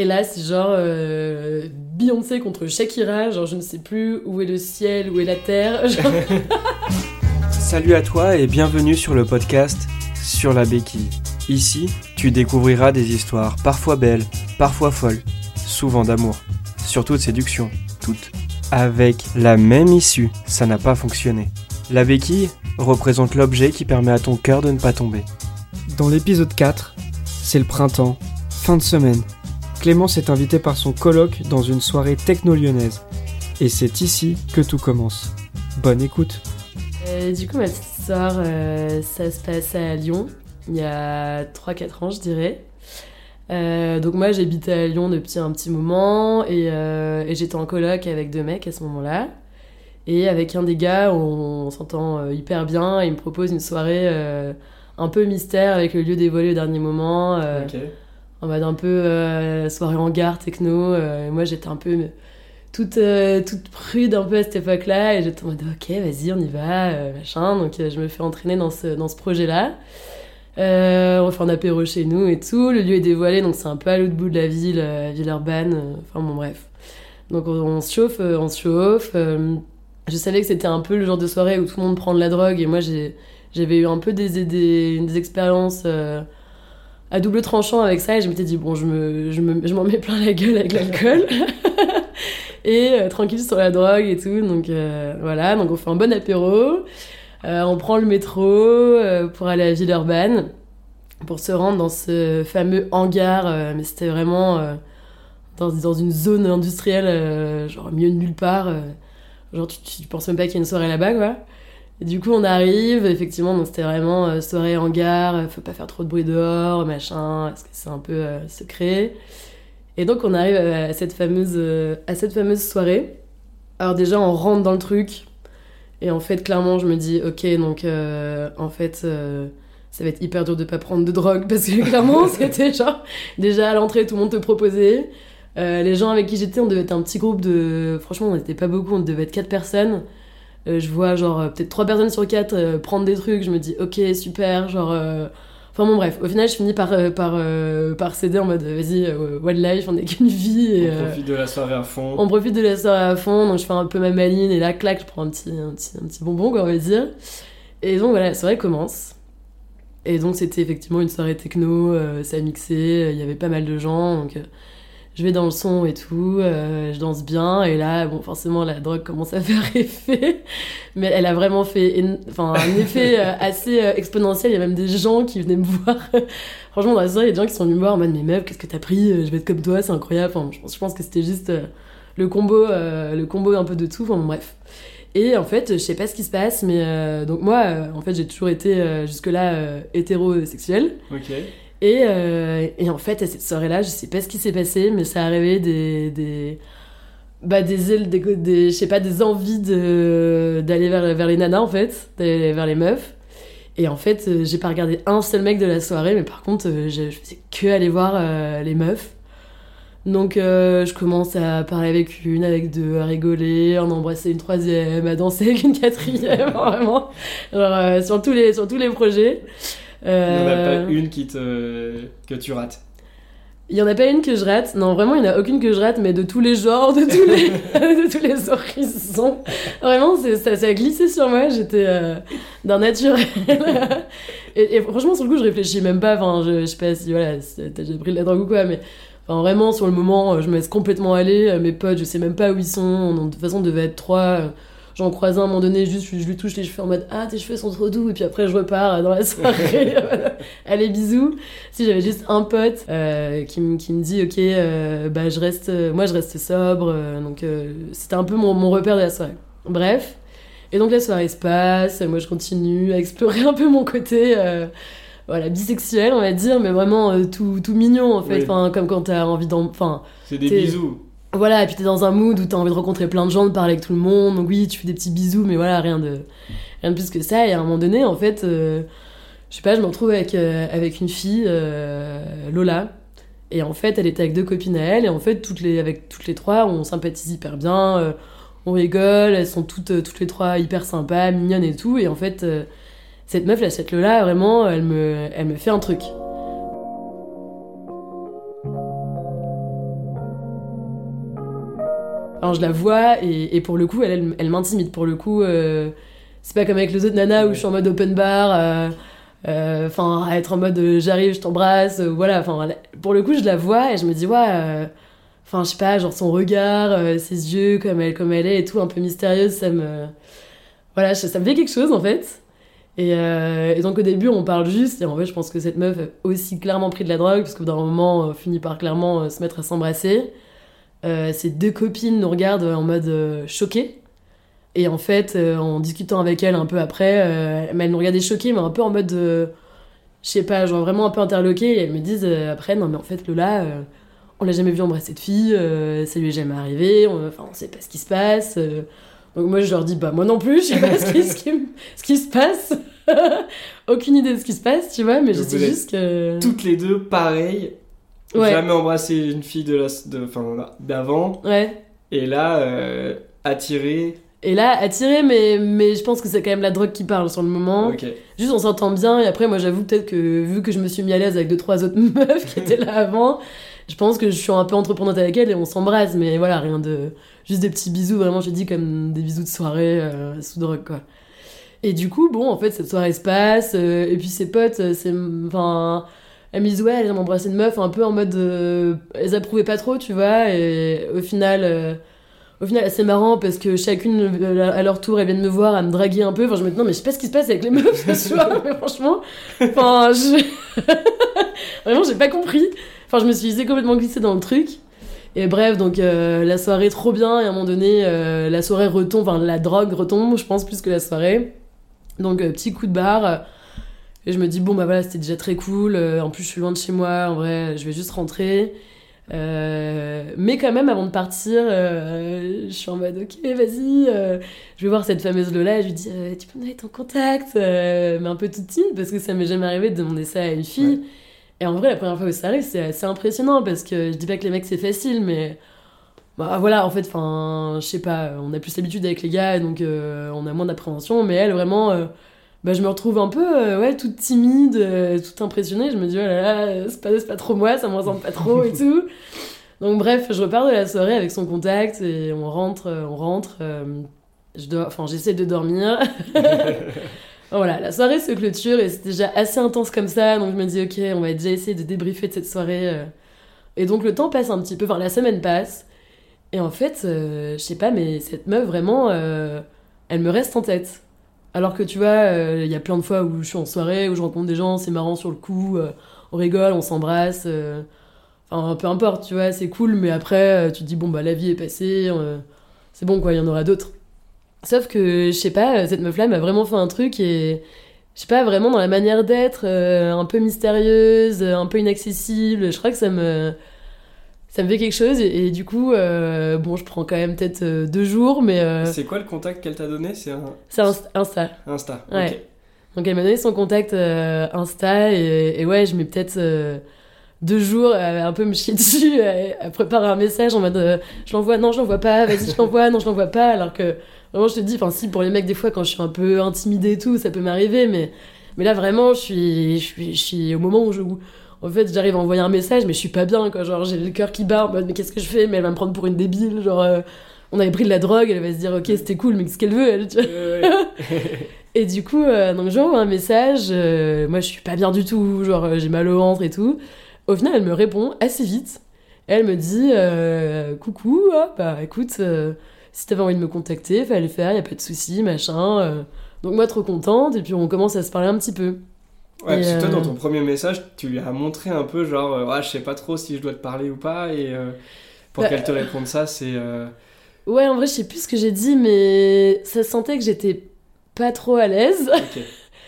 Et là, c'est genre euh, Beyoncé contre Shakira, genre je ne sais plus où est le ciel, où est la terre. genre. Salut à toi et bienvenue sur le podcast Sur la béquille. Ici, tu découvriras des histoires parfois belles, parfois folles, souvent d'amour, surtout de séduction, toutes. Avec la même issue, ça n'a pas fonctionné. La béquille représente l'objet qui permet à ton cœur de ne pas tomber. Dans l'épisode 4, c'est le printemps, fin de semaine. Clémence est invitée par son coloc dans une soirée techno-lyonnaise. Et c'est ici que tout commence. Bonne écoute. Euh, du coup, ma petite histoire, euh, ça se passe à Lyon, il y a 3-4 ans, je dirais. Euh, donc moi, j'habitais à Lyon depuis un petit moment et, euh, et j'étais en coloc avec deux mecs à ce moment-là. Et avec un des gars, on, on s'entend hyper bien et il me propose une soirée euh, un peu mystère avec le lieu dévoilé au dernier moment. euh, en mode un peu euh, soirée en gare, techno. euh, et moi, j'étais un peu toute, euh, toute prude un peu à cette époque-là. Et j'étais en mode, ok, vas-y, on y va, machin. Donc, je me fais entraîner dans ce, dans ce projet-là. On fait un apéro chez nous et tout. Le lieu est dévoilé, donc c'est un peu à l'autre bout de la ville, Villeurbanne. euh, Enfin, bon, bref. Donc, on, se chauffe, on se chauffe. je savais que c'était un peu le genre de soirée où tout le monde prend de la drogue. Et moi, j'avais eu un peu des, des, des expériences à double tranchant avec ça. Et je m'étais dit, bon, je, me, je, me, je m'en mets plein la gueule avec l'alcool. et euh, tranquille sur la drogue et tout. Donc, euh, voilà. Donc, on fait un bon apéro. Euh, on prend le métro pour aller à Villeurbanne pour se rendre dans ce fameux hangar. mais c'était vraiment dans, dans une zone industrielle, genre au milieu de nulle part. genre, tu, tu penses même pas qu'il y a une soirée là-bas, quoi. Et du coup, on arrive, effectivement, donc c'était vraiment euh, soirée hangar, euh, faut pas faire trop de bruit dehors, machin, parce que c'est un peu euh, secret. Et donc, on arrive à cette fameuse, euh, à cette fameuse soirée. Alors, déjà, on rentre dans le truc. Et en fait, clairement, je me dis, ok, donc euh, en fait, euh, ça va être hyper dur de pas prendre de drogue parce que clairement, c'était genre, déjà à l'entrée, tout le monde te proposait. Euh, les gens avec qui j'étais, on devait être un petit groupe de. Franchement, on n'était pas beaucoup, on devait être quatre personnes. Euh, je vois, genre, euh, peut-être trois personnes sur quatre euh, prendre des trucs. Je me dis, ok, super, genre. euh, Enfin bon, bref, au final, je finis par, par, par céder en mode, vas-y, one life, on n'est qu'une vie. Et, euh, de la soirée à fond. on profite de la soirée à fond, donc je fais un peu ma maline et là, clac, je prends un petit, un petit, un petit bonbon, quoi, on va dire. Et donc voilà, la soirée commence. Et donc c'était effectivement une soirée techno, ça mixé, il y avait pas mal de gens, donc je vais dans le son et tout, euh, je danse bien, et là, bon, forcément, la drogue commence à faire effet, mais elle a vraiment fait enfin, un effet euh, assez euh, exponentiel, il y a même des gens qui venaient me voir. Franchement, dans la soirée, il y a des gens qui sont venus me voir en mode, mais meuf, qu'est-ce que t'as pris? Je vais être comme toi, c'est incroyable. Enfin, je pense, que c'était juste le combo, le combo un peu de tout, enfin, bon, bref. Et en fait, je sais pas ce qui se passe, mais donc moi, en fait, j'ai toujours été jusque-là hétérosexuelle. Ok. Et, euh, et en fait, à cette soirée-là, je sais pas ce qui s'est passé, mais ça a réveillé des. des bah, des, des, des- je sais pas, des envies de- d'aller vers, vers les nanas, en fait, d'aller vers les meufs. Et en fait, euh, j'ai pas regardé un seul mec de la soirée, mais par contre, euh, je, je faisais que aller voir euh, les meufs. Donc, euh, je commence à parler avec une, avec deux, à rigoler, à en embrasser une troisième, à danser avec une quatrième, vraiment. Genre, euh, sur, tous les, sur tous les projets. Euh, une qui te... que tu rates. Il y en a pas une que je rate. Non, vraiment, il y en a aucune que je rate, mais de tous les genres, de tous les, de tous les horizons. Vraiment, ça, ça a glissé sur moi. J'étais euh, d'un naturel. et, et franchement, sur le coup, je réfléchis même pas. Enfin, je, je sais pas si voilà, t'as déjà pris de la drogue ou quoi, mais enfin, vraiment, sur le moment, euh, je me laisse complètement aller. Euh, Mes potes, je sais même pas où ils sont. On- De toute façon, on devait être trois. Euh, J'en croise un à un moment donné, juste je lui touche les cheveux en mode Ah, tes cheveux sont trop doux. Et puis après, je repars dans la soirée. Allez, bisous. Si j'avais juste un pote euh, qui, me- qui me dit Ok, euh, bah, je reste, euh, moi je reste sobre. euh, donc euh, c'était un peu mon, mon repère de la soirée. Bref. Et donc la soirée se passe. Moi je continue à explorer un peu mon côté. euh, voilà, bisexuel, on va dire, mais vraiment euh, tout, tout mignon en fait. Oui. Enfin, comme quand t'as envie d'en. Enfin, C'est des bisous. Voilà, et puis t'es dans un mood où t'as envie de rencontrer plein de gens, de parler avec tout le monde. Donc oui, tu fais des petits bisous, mais voilà, rien de, rien de plus que ça. Et à un moment donné, en fait, euh, je sais pas, je me retrouve avec, euh, avec une fille, euh, Lola. Et en fait, elle était avec deux copines à elle. Et en fait, toutes les, avec toutes les trois, on sympathise hyper bien. on rigole, elles sont toutes, toutes les trois hyper sympas, mignonnes et tout. Et en fait, cette meuf, là, cette Lola, vraiment, elle me, elle me fait un truc. Alors je la vois et, pour le coup, elle, elle, m'intimide. Pour le coup, euh, c'est pas comme avec les autres nanas où je suis en mode open bar, euh, euh, enfin être en mode j'arrive, je t'embrasse, voilà. Enfin pour le coup, je la vois et je me dis ouais, enfin je sais pas, genre son regard, ses yeux, comme elle, comme elle est et tout, un peu mystérieuse, ça me, voilà, ça me fait quelque chose en fait. Et, donc au début on parle juste et en fait je pense que cette meuf a aussi clairement pris de la drogue parce que d'un moment on finit par clairement se mettre à s'embrasser. Euh, ces deux copines nous regardent en mode euh, choquées. Et en fait, euh, en discutant avec elle un peu après, euh, elles nous regardaient choquées, mais un peu en mode, euh, je sais pas, genre vraiment un peu interloquées. Et elles me disent euh, après, non mais en fait Lola, euh, on l'a jamais vu embrasser de fille, euh, ça lui est jamais arrivé, on, enfin on sait pas ce qui se passe. euh. Donc moi je leur dis, bah moi non plus, je sais pas ce qui, ce qui- ce qui se passe. Aucune idée de ce qui se passe, tu vois, mais je sais juste que... Toutes les deux, pareil. Ouais. Jamais embrassé une fille de la, de, enfin, là, d'avant. Ouais. Et là, euh, attiré. Et là, attiré, mais, mais je pense que c'est quand même la drogue qui parle sur le moment. Ok. Juste, on s'entend bien. Et après, moi, j'avoue peut-être que vu que je me suis mis à l'aise avec deux, trois autres meufs qui étaient là avant, je pense que je suis un peu entreprenante avec elle et on s'embrasse. Mais voilà, rien de. Juste des petits bisous, vraiment, je dis comme des bisous de soirée euh, sous drogue, quoi. Et du coup, bon, en fait, cette soirée se passe. euh, et puis ses potes, euh, c'est. Enfin. Elles me disent, ouais, elles vient m'embrasser une meuf, un peu en mode. euh, elles approuvaient pas trop, tu vois. Et au final. euh, au final, c'est marrant parce que chacune, euh, à leur tour, elles viennent me voir à me draguer un peu. Enfin, je me dis, non, mais je sais pas ce qui se passe avec les meufs ce soir, mais franchement, enfin, je. Vraiment, j'ai pas compris. Enfin, je me suis laissée complètement glissée dans le truc. Et bref, donc euh, la soirée trop bien, et à un moment donné, la soirée retombe, enfin, la drogue retombe, je pense, plus que la soirée. Donc, petit coup de barre. Et je me dis, bon, bah voilà, c'était déjà très cool. euh, en plus, je suis loin de chez moi, en vrai, je vais juste rentrer. Euh, mais quand même, avant de partir, euh, je suis en mode ok, vas-y, euh, je vais voir cette fameuse Lola et je lui dis tu peux me donner ton contact, mais un peu toute timide parce que ça m'est jamais arrivé de demander ça à une fille. Et en vrai, la première fois que ça arrive, c'est assez impressionnant parce que je dis pas que les mecs c'est facile, mais bah voilà, en fait, enfin, je sais pas, on a plus l'habitude avec les gars donc on a moins d'appréhension, mais elle vraiment. Euh, bah, je me retrouve un peu euh, ouais, toute timide, euh, toute impressionnée. Je me dis, oh là là, c'est pas, pas trop moi, ça me ressemble pas trop et tout. Donc, bref, je repars de la soirée avec son contact et on rentre. euh, On rentre euh, je enfin, j'essaie de dormir. voilà, la soirée se clôture et c'est déjà assez intense comme ça. Donc, je me dis, ok, on va déjà essayer de débriefer de cette soirée. euh. Et donc, le temps passe un petit peu, enfin, la semaine passe. Et en fait, euh, je sais pas, mais cette meuf, vraiment, euh, elle me reste en tête. Alors que tu vois, euh, il y a plein de fois où je suis en soirée, où je rencontre des gens, c'est marrant sur le coup, euh, on rigole, on s'embrasse. euh, Enfin, peu importe, tu vois, c'est cool, mais après, tu te dis, bon, bah, la vie est passée, c'est bon, quoi, il y en aura d'autres. Sauf que, je sais pas, cette meuf-là m'a vraiment fait un truc et, je sais pas, vraiment dans la manière d'être, un peu mystérieuse, un peu inaccessible, je crois que ça me. Ça me fait quelque chose et, et du coup, euh, bon, je prends quand même peut-être euh, deux jours, mais euh, C'est quoi le contact qu'elle t'a donné? C'est un c'est Insta- Insta. Insta. Ouais. ok. Donc elle m'a donné son contact Insta et, et ouais, je mets peut-être deux jours un peu me chier dessus, à, préparer un message en mode je l'envoie, non je l'envoie pas, vas-y je l'envoie, non je l'envoie pas, alors que vraiment je te dis, enfin si pour les mecs des fois quand je suis un peu intimidée et tout, ça peut m'arriver, mais, mais là vraiment je suis, je, suis, je suis au moment où je... où, en fait, j'arrive à envoyer un message, mais je suis pas bien, quoi. Genre, j'ai le cœur qui bat en mode, mais qu'est-ce que je fais? Mais elle va me prendre pour une débile. Genre, euh, on avait pris de la drogue, elle va se dire, ok, c'était cool, mais qu'est-ce qu'elle veut, elle, tu vois? Et du coup, euh, donc j'envoie un message. euh, moi, je suis pas bien du tout. Genre, euh, j'ai mal au ventre et tout. Au final, elle me répond assez vite. Elle me dit Coucou, ah, bah écoute, si t'avais envie de me contacter, fallait le faire, y a pas de souci, machin. Donc, moi, trop contente. Et puis, on commence à se parler un petit peu. Ouais, parce que toi, euh, dans ton premier message, tu lui as montré un peu, genre, euh, ouais, je sais pas trop si je dois te parler ou pas, et euh, pour Bah, qu'elle te réponde ça, c'est. euh, Ouais, en vrai, je sais plus ce que j'ai dit, mais ça se sentait que j'étais pas trop à l'aise. ok.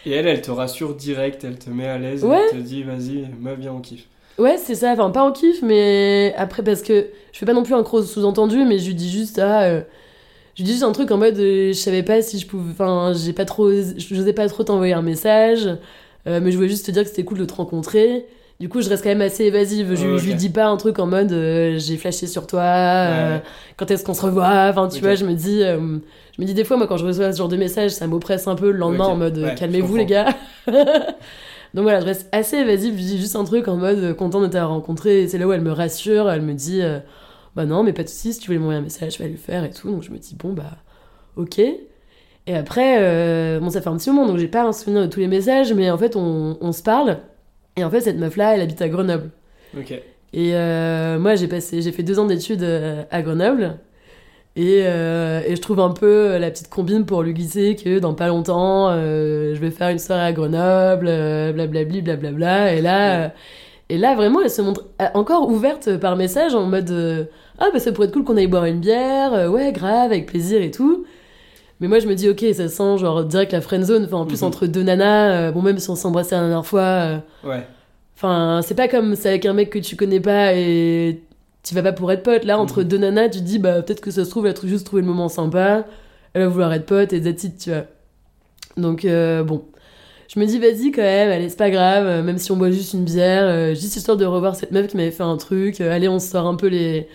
Et elle, elle te rassure direct, elle te met à l'aise, Ouais. elle te dit, vas-y, meuf, viens, on kiffe. Ouais, c'est ça. Enfin, pas en kiff, mais après, parce que je fais pas non plus un gros sous-entendu, mais je lui dis juste, ah, euh, je lui dis juste un truc en mode, euh, je savais pas si je pouvais, enfin, j'ai pas trop, je n'osais pas trop t'envoyer un message, euh, mais je voulais juste te dire que c'était cool de te rencontrer. Du coup, je reste quand même assez évasive. Je, je lui dis pas un truc en mode, euh, j'ai flashé sur toi, euh, Ouais. quand est-ce qu'on se revoit? Enfin, tu vois, je me dis, euh, je me dis des fois, moi, quand je reçois ce genre de message, ça m'oppresse un peu le lendemain en mode, Ouais, calmez-vous les gars. Donc voilà, je reste assez évasive, je dis juste un truc en mode content de t'avoir rencontré. Et c'est là où elle me rassure, elle me dit, bah non, mais pas de soucis, si tu voulais m'envoyer un message, je vais le faire et tout. Donc je me dis, bon, bah, ok. Et après, euh, bon, ça fait un petit moment, donc j'ai pas un souvenir de tous les messages, mais en fait, on, on se parle. Et en fait, cette meuf-là, elle habite à Grenoble. Ok. Et euh, moi, j'ai passé, j'ai fait deux ans d'études euh, à Grenoble. Et, euh, et je trouve un peu la petite combine pour lui glisser que dans pas longtemps, je vais faire une soirée à Grenoble, blablabli, blablabla. Et là, et là, vraiment, elle se montre encore ouverte par message en mode Ah, bah ça pourrait être cool qu'on aille boire une bière, ouais, grave, avec plaisir et tout. Mais moi, je me dis, ok, ça sent genre direct la friendzone. Enfin, en plus, Mhm. entre deux nanas, euh, bon, même si on s'embrassait la dernière fois. euh, Ouais. Enfin, c'est pas comme c'est avec un mec que tu connais pas et tu vas pas pour être pote. Là, entre Mhm. deux nanas, tu te dis, bah, peut-être que ça se trouve, elle a juste trouvé le moment sympa, elle va vouloir être pote et that's it, tu vois. Donc, euh, bon. Je me dis, vas-y quand même, allez, c'est pas grave, même si on boit juste une bière, juste histoire de revoir cette meuf qui m'avait fait un truc, allez, on sort un peu les.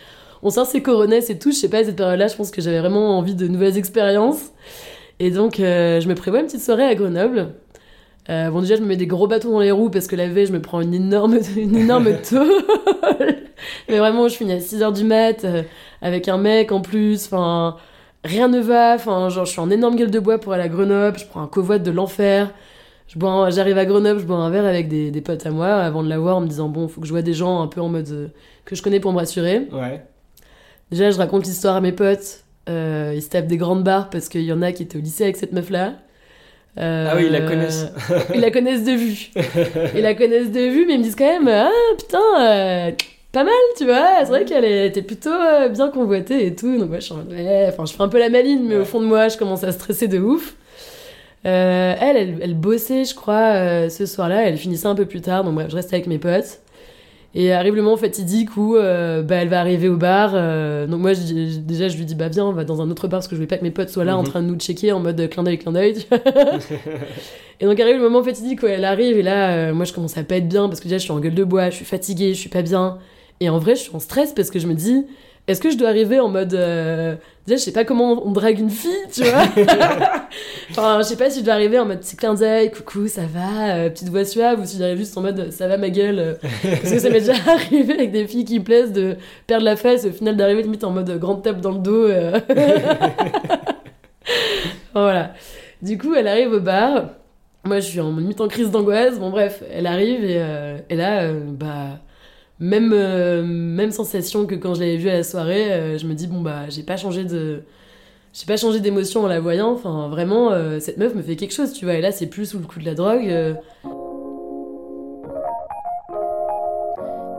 On sort ses coronesses et tout, je sais pas, à cette période-là, je pense que j'avais vraiment envie de nouvelles expériences. Et donc, euh, je me prévois une petite soirée à Grenoble. Euh, bon, déjà, je me mets des gros bâtons dans les roues parce que la veille, je me prends une énorme, une énorme tôle. Mais vraiment, je finis à 6h du mat euh, avec un mec en plus. Enfin, rien ne va. Enfin, genre, je suis en énorme gueule de bois pour aller à Grenoble. Je prends un covoit de l'enfer. Je bois J'arrive à Grenoble, je bois un verre avec des, des potes à moi avant de la voir en me disant, bon, faut que je vois des gens un peu en mode euh, que je connais pour me rassurer. Ouais. Déjà, je raconte l'histoire à mes potes. Euh, ils se tapent des grandes barres parce qu'il y en a qui étaient au lycée avec cette meuf-là. Euh, Ah oui, ils la connaissent. ils la connaissent de vue. Ils la connaissent de vue, mais ils me disent quand même Ah putain, euh, pas mal, tu vois. C'est vrai qu'elle était plutôt euh, bien convoitée et tout. Donc, moi, je suis en mode, ouais, enfin, je fais un peu la maline, mais Ouais. au fond de moi, je commence à stresser de ouf. Euh, elle, elle, elle bossait, je crois, euh, ce soir-là. Elle finissait un peu plus tard. Donc, bref, je reste avec mes potes. Et arrive le moment fatidique où euh, bah, elle va arriver au bar. euh, donc moi, je déjà, je lui dis, bah viens, on va dans un autre bar parce que je voulais pas que mes potes soient là en Mhm. train de nous checker en mode euh, clin d'œil, clin d'œil. et donc arrive le moment fatidique où elle arrive et là, euh, moi, je commence à pas être bien parce que déjà, je suis en gueule de bois, je suis fatiguée, je suis pas bien. Et en vrai, je suis en stress parce que je me dis, est-ce que je dois arriver en mode... euh, Déjà, je sais pas comment on drague une fille, tu vois. enfin, je sais pas si je dois arriver en mode petit clin d'œil, coucou, ça va, euh, petite voix suave, ou si j'arrive juste en mode ça va ma gueule. euh, parce que ça m'est déjà arrivé avec des filles qui me plaisent de perdre la face et au final d'arriver limite en mode grande tape dans le dos. euh. voilà. Du coup, elle arrive au bar. Moi, je suis en limite en crise d'angoisse. Bon, bref, elle arrive et, euh, et là, euh, bah, même, euh, même sensation que quand je l'avais vue à la soirée. euh, je me dis, bon, bah, j'ai pas changé de. J'ai pas changé d'émotion en la voyant. Enfin, vraiment, euh, cette meuf me fait quelque chose, tu vois. Et là, c'est plus sous le coup de la drogue.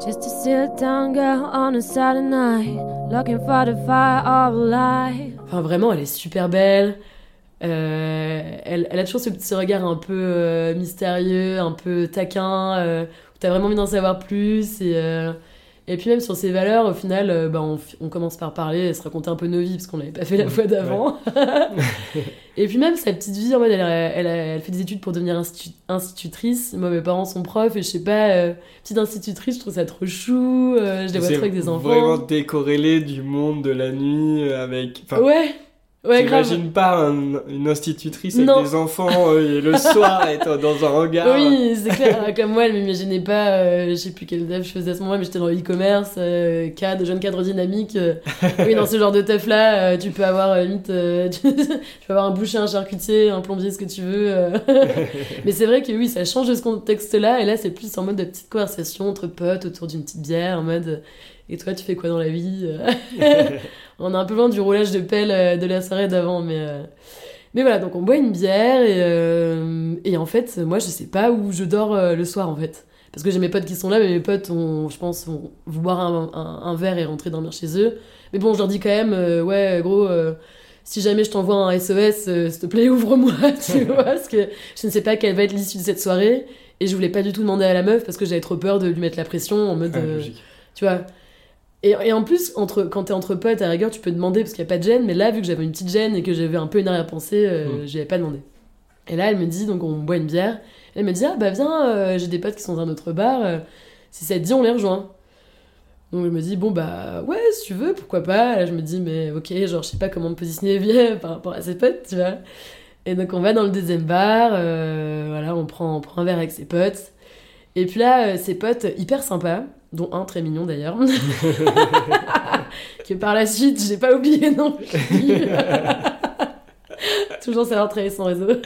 Just a sit down girl on a Saturday night, looking for the fire of life. Enfin, vraiment, elle est super belle. Elle, elle a toujours ce petit regard un peu mystérieux, un peu taquin, t'as vraiment envie d'en savoir plus. Et, euh, et puis même sur ses valeurs, au final, euh, bah, on, commence par parler et se raconter un peu nos vies, parce qu'on l'avait pas fait la fois d'avant. et puis même sa petite vie, en mode, elle, elle, elle fait des études pour devenir institu- institutrice. Moi, mes parents sont profs, et je sais pas, euh, petite institutrice, je trouve ça trop chou. euh, je les vois trop avec des enfants. vraiment décorrélé du monde de la nuit avec. Enfin, Ouais, ouais. J'imagine pas un- une institutrice avec Non. des enfants euh, et le soir être dans un regard. Oui, c'est clair. Comme moi, elle m'imaginait pas, euh, je sais plus quel dev je faisais à ce moment-là, mais j'étais dans le e-commerce, euh, cadre, jeune cadre dynamique. euh. oui, dans ce genre de teuf-là, euh, tu peux avoir limite, tu, tu peux avoir un boucher, un charcutier, un plombier, ce que tu veux. mais c'est vrai que oui, ça change de ce contexte-là, et là, c'est plus en mode de petite conversation entre potes autour d'une petite bière, en mode. Et toi, tu fais quoi dans la vie euh On est un peu loin du roulage de pelle euh, de la soirée d'avant, mais. euh, mais voilà, donc on boit une bière et, euh, et en fait, moi je sais pas où je dors euh, le soir en fait. Parce que j'ai mes potes qui sont là, mais mes potes, ont, je pense, vont boire un, un- un verre et rentrer dormir chez eux. Mais bon, je leur dis quand même, euh, ouais, gros, si jamais je t'envoie un SOS, s'il te plaît, ouvre-moi, tu vois, parce que je ne sais pas quelle va être l'issue de cette soirée. Et je voulais pas du tout demander à la meuf parce que j'avais trop peur de lui mettre la pression en mode. Ah, tu vois. Et, et en plus, entre, quand t'es entre potes, à rigueur, tu peux demander parce qu'il n'y a pas de gêne. Mais là, vu que j'avais une petite gêne et que j'avais un peu une arrière-pensée, euh, Mm. j'y avais pas demandé. Et là, elle me dit, donc on boit une bière. Elle me dit, ah bah viens, euh, j'ai des potes qui sont dans un autre bar. euh, si ça te dit, on les rejoint. Donc je me dis, bon bah ouais, si tu veux, pourquoi pas. Là, je me dis, mais ok, genre, je sais pas comment me positionner bien par rapport à ses potes, tu vois. Et donc on va dans le deuxième bar, euh, voilà, on prend, on prend un verre avec ses potes. Et puis là, ses potes hyper sympas, dont un très mignon d'ailleurs, que par la suite, j'ai pas oublié non plus. Toujours savoir travailler son réseau.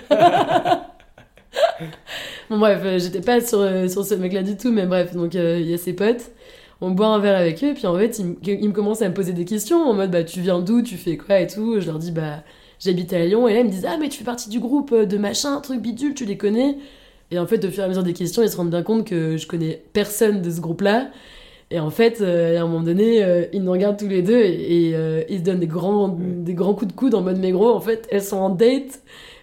bon, bref, euh, j'étais pas sur, euh, sur ce mec-là du tout, mais bref, donc euh, il y a ses potes. On boit un verre avec eux, et puis en fait, ils, ils me commencent à me poser des questions en mode bah, tu viens d'où, tu fais quoi et tout. Je leur dis bah, j'habite à Lyon, et là, ils me disent ah, mais tu fais partie du groupe de machin, truc bidule, tu les connais. Et en fait, au fur et à mesure des questions, ils se rendent bien compte que je connais personne de ce groupe-là. Et en fait, euh, à un moment donné, euh, ils nous regardent tous les deux et, et, euh, ils se donnent des grands, des grands coups de coude en mode mais gros, en fait, elles sont en date.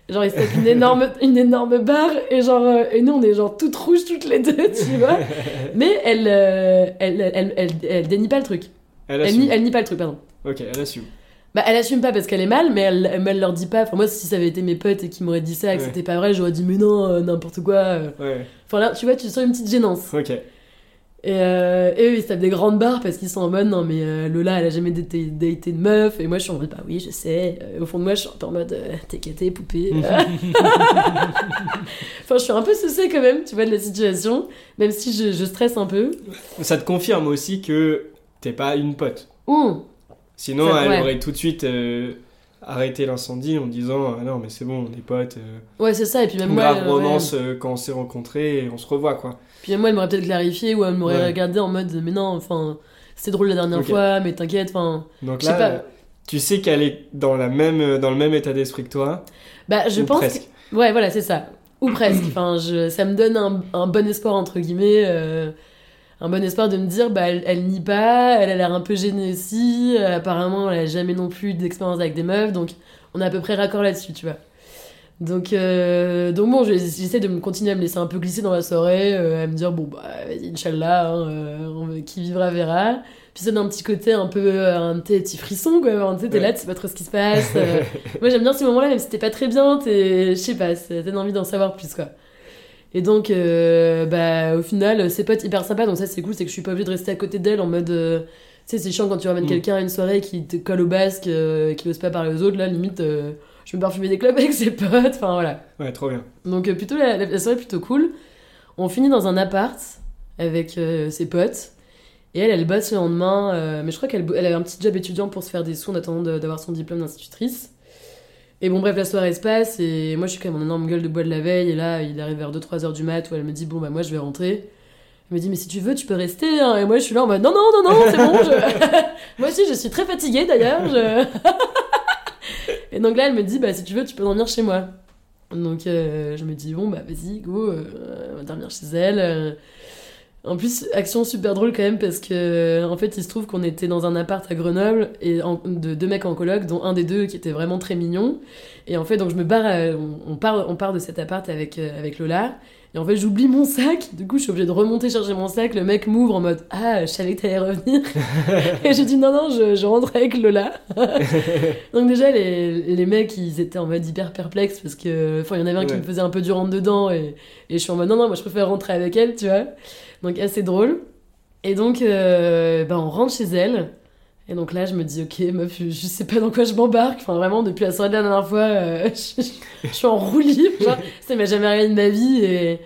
Genre, ils se tapent une énorme, une énorme barre et genre, et nous, on est genre toutes rouges toutes les deux, tu vois. Mais elle, elle, elle, elle, elle, dénie pas le truc. Elle Elle nie, elle nie pas le truc, pardon. Ok, elle assume. Bah, elle assume pas parce qu'elle est mal, mais elle, mais elle leur dit pas. Enfin, moi, si ça avait été mes potes et qu'ils m'auraient dit ça et que Ouais. c'était pas vrai, j'aurais dit mais non, euh, n'importe quoi. euh. Ouais, Enfin, là, tu vois, tu sens une petite gênance. ok. Et, euh, et eux, ils se tapent des grandes barres parce qu'ils sont en mode non, mais euh, Lola, elle a jamais daté, daté de meuf. Et moi, je suis en mode bah oui, je sais. Au fond de moi, je suis en mode t'es caté, poupée. enfin, je suis un peu saucée quand même, tu vois, de la situation. Même si je, je stresse un peu. Ça te confirme aussi que t'es pas une pote. Ouh. Sinon, Ça- elle ouais. aurait tout de suite euh, arrêté l'incendie en disant Ah non, mais c'est bon, on est potes. euh, Ouais, c'est ça. Et puis même une moi. grave euh, ouais. romance euh, quand on s'est rencontrés et on se revoit, quoi. Puis même moi, elle m'aurait peut-être clarifié ou elle m'aurait Ouais. regardé en mode mais non, enfin, c'était drôle la dernière fois, mais t'inquiète, enfin. Donc là, pas. tu sais qu'elle est dans, la même, dans le même état d'esprit que toi? Bah, je ou pense. presque. que- Ouais, voilà, c'est ça. Ou presque. Enfin, je... ça me donne un, un bon espoir, entre guillemets. Un bon espoir de me dire, bah, elle, elle nie pas, elle a l'air un peu gênée aussi. euh, apparemment, elle a jamais non plus d'expérience avec des meufs, donc on est à peu près raccord là-dessus, tu vois. Donc, euh, donc bon, je- j'essaie de me continuer à me laisser un peu glisser dans la soirée, euh, à me dire, bon, bah, vas-y, Inch'Allah, hein, euh, qui vivra verra. Puis ça donne un petit côté un peu, un petit frisson, quoi. Tu sais, t'es là, Ouais. tu sais pas trop ce qui se passe. moi, j'aime bien ces moments-là, même si t'es pas très bien, t'es, je sais pas, t'as envie d'en savoir plus, quoi. Et donc, euh, bah, au final, ses potes hyper sympas, donc ça, c'est cool, c'est que je suis pas obligée de rester à côté d'elle en mode. euh, tu sais, c'est chiant quand tu ramènes Mm. quelqu'un à une soirée qui te colle au basque, euh, qui ose pas parler aux autres, là, limite, euh, je me parfumer des clubs avec ses potes, enfin voilà. Ouais, trop bien. Donc, euh, plutôt, la, la- la soirée plutôt cool. On finit dans un appart avec euh, ses potes. Et elle, elle bosse le lendemain, euh, mais je crois qu'elle elle avait un petit job étudiant pour se faire des sous en attendant d'avoir son diplôme d'institutrice. Et bon, bref, la soirée se passe, et moi je suis quand même en énorme gueule de bois de la veille, et là, il arrive vers 2-3 heures du mat où elle me dit, bon, bah moi je vais rentrer. Elle me dit, mais si tu veux, tu peux rester. hein. Et moi je suis là en mode, non, non, non, non, c'est bon. moi aussi, je suis très fatiguée d'ailleurs. et donc là, elle me dit, bah si tu veux, tu peux dormir chez moi. Donc euh, je me dis, bon, bah vas-y, go, euh, on va dormir chez elle. Euh. En plus, action super drôle quand même parce que en fait, il se trouve qu'on était dans un appart à Grenoble et de deux mecs en coloc, dont un des deux qui était vraiment très mignon. Et en fait, donc je me barre, euh, on, on part, on part de cet appart avec euh, avec Lola. Et en fait, j'oublie mon sac. Du coup, je suis obligée de remonter chercher mon sac. Le mec m'ouvre en mode ah, je savais que t'allais revenir. et je dis non non, je, je rentre avec Lola. donc déjà, les, les mecs, ils étaient en mode hyper perplexes parce que enfin, il y en avait un qui me faisait un peu du rentre dedans et et je suis en mode non non, moi je préfère rentrer avec elle, tu vois. Donc assez drôle. Et donc, euh, bah, on rentre chez elle. Et donc là, je me dis, ok, meuf, je, sais pas dans quoi je m'embarque. Enfin, vraiment, depuis la soirée de la dernière fois, euh, je, je suis en roue libre. Ça m'est jamais arrivé de ma vie. Et,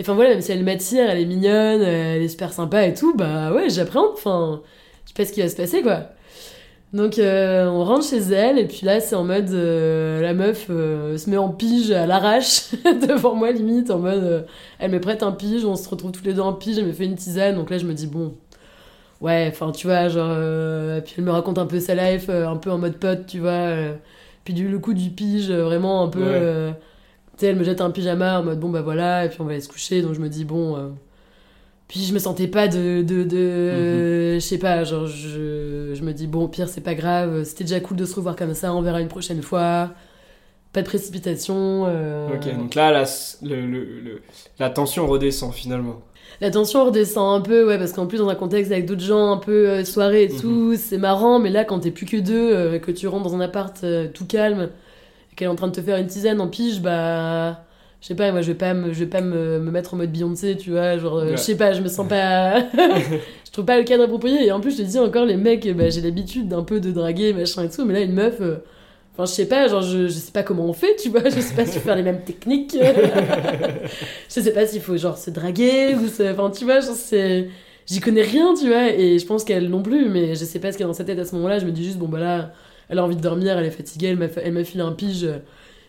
enfin voilà, même si elle m'attire, elle est mignonne, elle est super sympa et tout, bah ouais, j'appréhende. Enfin, je sais pas ce qui va se passer, quoi. Donc, euh, on rentre chez elle, et puis là, c'est en mode, euh, la meuf euh, se met en pige à l'arrache devant moi, limite, en mode, euh, elle me prête un pige, on se retrouve tous les deux en pige, elle me fait une tisane, donc là, je me dis, bon, ouais, enfin, tu vois, genre, euh, puis elle me raconte un peu sa life, euh, un peu en mode pote, tu vois, euh, puis du, le coup du pige, euh, vraiment un peu, Ouais. euh, tu sais, elle me jette un pyjama en mode, bon, bah voilà, et puis on va aller se coucher, donc je me dis, bon, euh, puis je me sentais pas de. de, de je sais pas, genre, je, je me dis, bon, au pire, c'est pas grave, c'était déjà cool de se revoir comme ça, on verra une prochaine fois. Pas de précipitation. euh, Ok, donc là, la, le, le- le- la tension redescend finalement. La tension redescend un peu, ouais, parce qu'en plus, dans un contexte avec d'autres gens, un peu euh, soirée et Mhm. tout, c'est marrant, mais là, quand t'es plus que deux, euh, que tu rentres dans un appart euh, tout calme, et qu'elle est en train de te faire une tisane en pige, bah. Je sais pas, moi je vais pas me, je vais pas me, me mettre en mode Beyoncé, tu vois, genre, euh, Ouais. je sais pas, je me sens pas. je trouve pas le cadre approprié. Et en plus, je te dis encore, les mecs, bah, j'ai l'habitude d'un peu de draguer, machin et tout, mais là, une meuf. Enfin, je sais pas, genre, je, je sais pas comment on fait, tu vois, je sais pas si faut faire les mêmes techniques. je sais pas s'il faut, genre, se draguer ou se. Enfin, tu vois, genre, c'est. j'y connais rien, tu vois, et je pense qu'elle non plus, mais je sais pas ce qu'il y a dans sa tête à ce moment-là. Je me dis juste, bon, bah là, elle a envie de dormir, elle est fatiguée, elle m'a, elle m'a filé un pige, euh,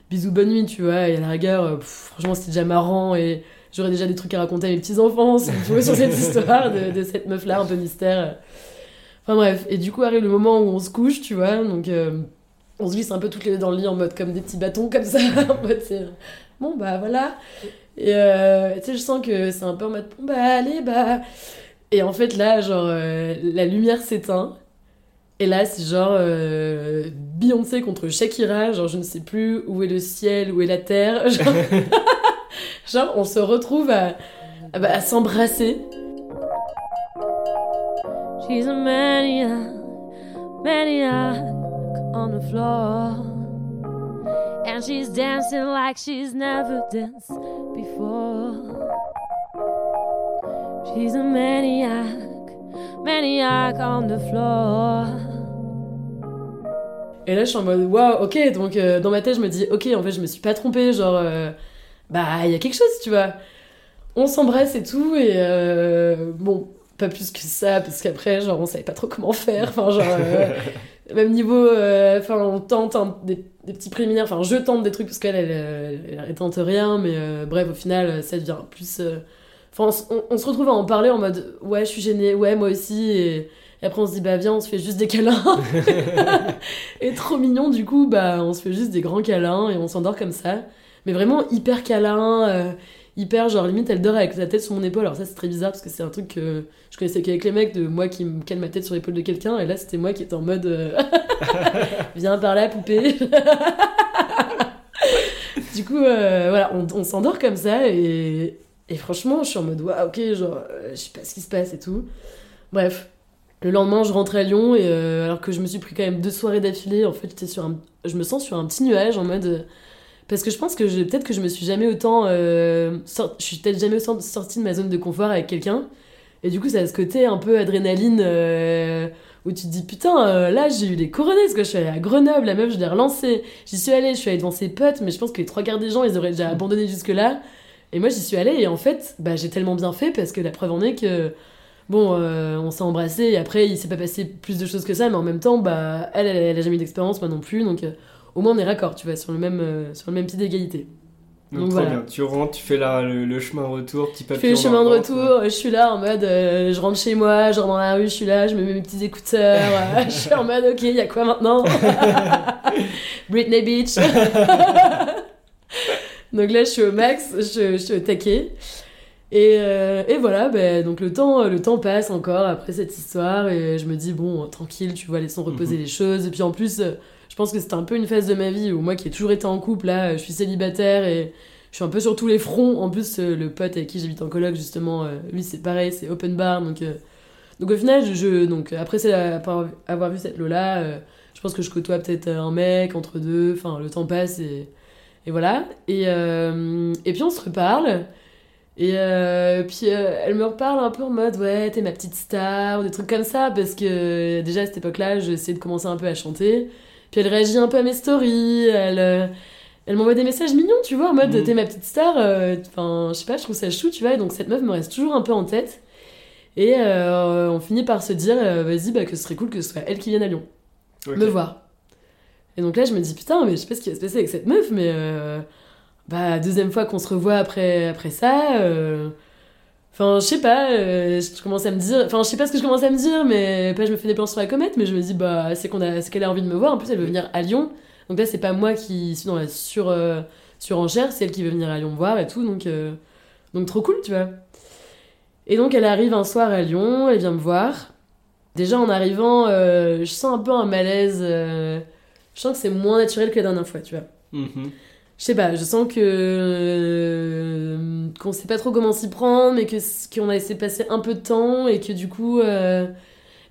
bisous, bonne nuit, tu vois, et à la rigueur, euh, pff, franchement, c'était déjà marrant, et j'aurais déjà des trucs à raconter à mes petits-enfants, si tu veux, sur cette histoire de, de cette meuf-là, un peu mystère. Enfin bref, et du coup, arrive le moment où on se couche, tu vois, donc euh, on se glisse un peu toutes les deux dans le lit en mode comme des petits bâtons, comme ça, en mode. Bon, bah voilà. Et euh, tu sais, je sens que c'est un peu en mode, bon, bah allez, bah. Et en fait, là, genre, euh, la lumière s'éteint. Et là, c'est genre euh, Beyoncé contre Shakira. Genre, je ne sais plus où est le ciel, où est la terre. Genre, on se retrouve à, à, bah, s'embrasser. She's a on the floor. And she's dancing like she's never danced before. She's a maniac, maniac on the floor. Et là, je suis en mode, waouh, ok. Donc, euh, dans ma tête, je me dis, ok, en fait, je me suis pas trompée. Genre, euh, bah, il y a quelque chose, tu vois. On s'embrasse et tout. Et euh, bon, pas plus que ça, parce qu'après, genre, on savait pas trop comment faire. Enfin, genre, euh, même niveau, euh, enfin, on tente un- des, des petits préliminaires. Enfin, je tente des trucs, parce qu'elle, elle, elle, elle tente rien. Mais euh, bref, au final, ça devient plus. euh, Enfin, on, s- on- on se retrouve à en parler en mode, ouais, je suis gênée, ouais, moi aussi. Et, et après, on se dit, bah, viens, on se fait juste des câlins. Et trop mignon, du coup, bah, on se fait juste des grands câlins et on s'endort comme ça. Mais vraiment hyper câlin, euh, hyper genre limite elle dort avec sa tête sur mon épaule. Alors ça c'est très bizarre parce que c'est un truc que je connaissais qu'avec les mecs, de moi qui me cale ma tête sur l'épaule de quelqu'un. Et là c'était moi qui étais en mode euh, viens par là poupée. du coup euh, voilà, on, s'endort comme ça et, et franchement je suis en mode waouh ok genre euh, je sais pas ce qui se passe et tout. Bref, le lendemain, je rentre à Lyon et alors que je me suis pris quand même deux soirées d'affilée, en fait, j'étais sur je me sens sur un petit nuage en mode parce que je pense que peut-être que je me suis jamais autant, euh, je suis peut-être jamais sortie de ma zone de confort avec quelqu'un. Et du coup ça a ce côté un peu adrénaline euh, où tu te dis putain euh, là j'ai eu des couronnées parce que je suis allée à Grenoble, la meuf je l'ai relancée, j'y suis allée, je suis allée devant ses potes, mais je pense que les trois quarts des gens ils auraient déjà abandonné jusque là et moi j'y suis allée et en fait bah j'ai tellement bien fait parce que la preuve en est que Bon, on s'est embrassé et après il s'est pas passé plus de choses que ça, mais en même temps, bah, elle, elle, a jamais eu d'expérience, moi non plus, donc au moins on est raccord, tu vois, sur le même, euh, sur le même pied d'égalité. Donc, Donc voilà. bien. Tu rentres, tu fais la, le, le chemin retour, petit Je papier. fais le chemin de retour, je suis là en mode, euh, je rentre chez moi, je rentre dans la rue, je suis là, je me mets mes petits écouteurs, euh, je suis en mode, ok, il y a quoi maintenant Britney Beach. donc là, je suis au max, je, je suis au taquet. Et, euh, et voilà, ben, donc le temps, le temps passe encore après cette histoire et je me dis, bon, tranquille, tu vois, laissons reposer Mhm. les choses. Et puis en plus, je pense que c'était un peu une phase de ma vie où moi qui ai toujours été en couple, là, je suis célibataire et je suis un peu sur tous les fronts. En plus, euh, le pote avec qui j'habite en coloc, justement, euh, lui, c'est pareil, c'est open bar. Donc, euh, donc au final, je, donc, après avoir vu cette Lola, je pense que je côtoie peut-être un mec entre deux. Enfin, le temps passe et, voilà. Et, et puis on se reparle. Et puis elle me reparle un peu en mode ouais t'es ma petite star ou des trucs comme ça parce que déjà à cette époque-là j'essayais de commencer un peu à chanter. Puis elle réagit un peu à mes stories, elle, euh, elle m'envoie des messages mignons tu vois en mode Mhm. t'es ma petite star. euh, Enfin je sais pas je trouve ça chou tu vois et donc cette meuf me reste toujours un peu en tête. Et euh, on finit par se dire euh, vas-y bah que ce serait cool que ce soit elle qui vienne à Lyon me voir. Et donc là, je me dis, putain, mais je sais pas ce qui va se passer avec cette meuf, mais euh, bah, deuxième fois qu'on se revoit après, après ça, enfin, je sais pas, euh, je commence à me dire, enfin, je sais pas ce que je commence à me dire, mais pas je me fais des plans sur la comète, mais je me dis, bah, c'est qu'on a, qu'elle a envie de me voir, en plus, elle veut venir à Lyon, donc là, c'est pas moi qui suis dans la sur, euh, surenchère, c'est elle qui veut venir à Lyon me voir et tout, donc, euh, donc trop cool, tu vois. Et donc, elle arrive un soir à Lyon, elle vient me voir. Déjà, en arrivant, euh, je sens un peu un malaise. je sens que c'est moins naturel que la dernière fois, tu vois. Mhm. Je sais pas, je sens que. Qu'on sait pas trop comment s'y prendre, mais que, qu'on a laissé passer un peu de temps et que du coup, euh,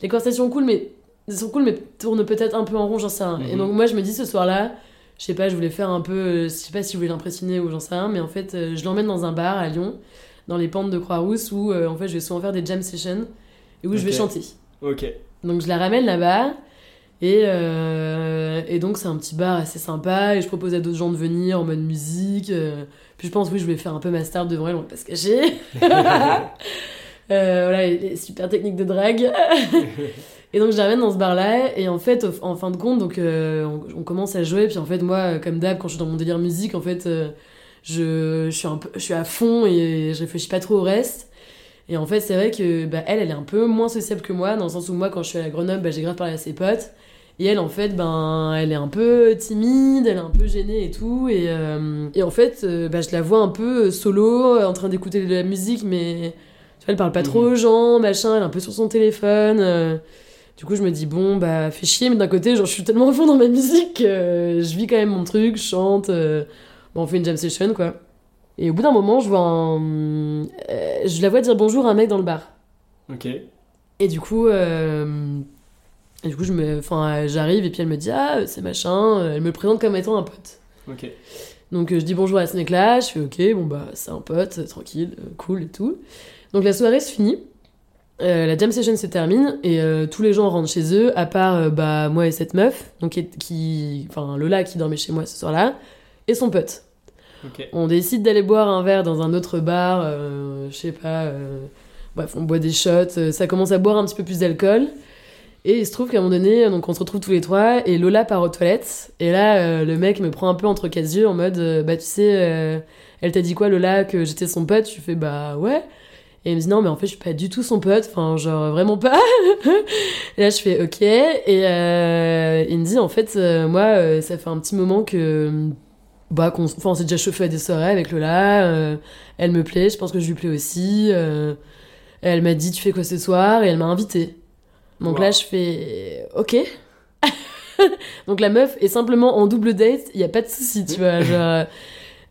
les conversations cool, mais, sont cool, mais tournent peut-être un peu en rond, j'en sais rien. Et Mhm. donc, moi, je me dis ce soir-là, je sais pas, je voulais faire un peu. euh, Je sais pas si je voulais l'impressionner ou j'en sais rien, mais en fait, euh, je l'emmène dans un bar à Lyon, dans les pentes de Croix-Rousse, où euh, en fait, je vais souvent faire des jam sessions et où je vais chanter. Ok. Donc je la ramène là-bas. Et, euh, et donc c'est un petit bar assez sympa. Et je propose à d'autres gens de venir en mode musique. euh. puis je pense, oui, je voulais faire un peu ma star devant elle, on va pas se cacher. Euh, voilà, les, les super techniques de drague. et donc je la ramène dans ce bar-là, et en fait, en fin de compte, donc euh, on, on commence à jouer, puis en fait, moi, comme d'hab, quand je suis dans mon délire musique, en fait, je, je, suis un peu, je suis à fond et je réfléchis pas trop au reste. Et en fait, c'est vrai que bah, elle, elle est un peu moins sociable que moi, dans le sens où moi, quand je suis à Grenoble, bah, j'ai grave parlé à ses potes. Et elle, en fait, ben, elle est un peu timide, elle est un peu gênée et tout. Et, euh, et en fait, euh, bah, je la vois un peu solo, en train d'écouter de la musique, mais tu vois, elle parle pas trop aux gens, machin, elle est un peu sur son téléphone. euh. du coup, je me dis, bon, bah, fais chier, mais d'un côté, genre, je suis tellement à fond dans ma musique, que je vis quand même mon truc, je chante. euh, bon, on fait une jam session, quoi. Et au bout d'un moment, je vois un. euh, je la vois dire bonjour à un mec dans le bar. Ok. Et du coup, euh, et du coup, je me, enfin, j'arrive et puis elle me dit ah c'est machin. Elle me présente comme étant un pote. Ok. Donc euh, je dis bonjour à ce mec-là. Je fais ok bon bah c'est un pote, euh, tranquille, euh, cool et tout. Donc la soirée se finit. Euh, la jam session se termine et euh, tous les gens rentrent chez eux à part euh, bah moi et cette meuf donc qui, enfin Lola qui dormait chez moi ce soir-là et son pote. On décide d'aller boire un verre dans un autre bar, euh, je sais pas. euh, bref, on boit des shots, euh, ça commence à boire un petit peu plus d'alcool. Et il se trouve qu'à un moment donné, donc on se retrouve tous les trois et Lola part aux toilettes. Et là, euh, le mec me prend un peu entre quatre yeux en mode euh, Bah, tu sais, euh, elle t'a dit quoi, Lola, que j'étais son pote? Je fais Bah, ouais. Et il me dit Non, mais en fait, je suis pas du tout son pote, enfin, genre vraiment pas. et là, je fais Ok. Et il me dit En fait, moi, ça fait un petit moment que bah qu'on enfin on s'est déjà chauffé à des soirées avec Lola elle me plaît je pense que je lui plais aussi elle m'a dit tu fais quoi ce soir? Et elle m'a invité donc Wow. là je fais ok. Donc la meuf est simplement en double date il y a pas de souci tu vois genre